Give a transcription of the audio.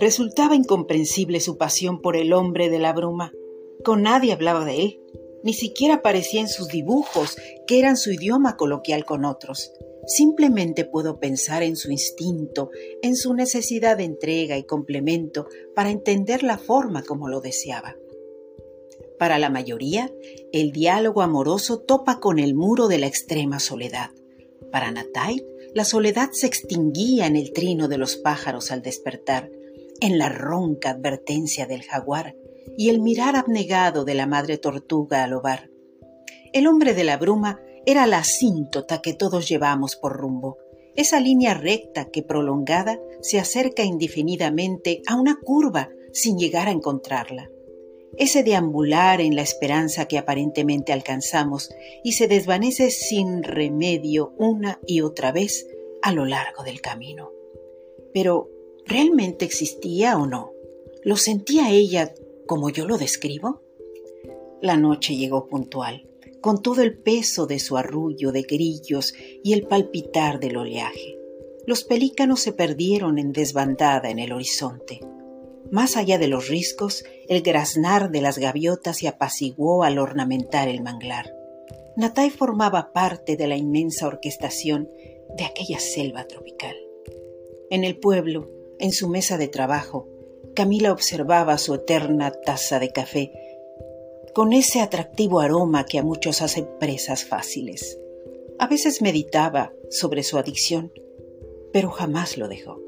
Resultaba incomprensible su pasión por el hombre de la bruma. Con nadie hablaba de él, ni siquiera aparecía en sus dibujos, que eran su idioma coloquial con otros. Simplemente puedo pensar en su instinto, en su necesidad de entrega y complemento para entender la forma como lo deseaba. Para la mayoría, el diálogo amoroso topa con el muro de la extrema soledad. Para Natai, la soledad se extinguía en el trino de los pájaros al despertar, en la ronca advertencia del jaguar y el mirar abnegado de la madre tortuga al ovar. El hombre de la bruma era la asíntota que todos llevamos por rumbo, esa línea recta que prolongada se acerca indefinidamente a una curva sin llegar a encontrarla. Ese deambular en la esperanza que aparentemente alcanzamos y se desvanece sin remedio una y otra vez a lo largo del camino. Pero, ¿realmente existía o no? ¿Lo sentía ella como yo lo describo? La noche llegó puntual, con todo el peso de su arrullo de grillos y el palpitar del oleaje. Los pelícanos se perdieron en desbandada en el horizonte. Más allá de los riscos, el graznar de las gaviotas se apaciguó al ornamentar el manglar. Natay formaba parte de la inmensa orquestación de aquella selva tropical. En el pueblo, en su mesa de trabajo, Camila observaba su eterna taza de café, con ese atractivo aroma que a muchos hace presas fáciles. A veces meditaba sobre su adicción, pero jamás lo dejó.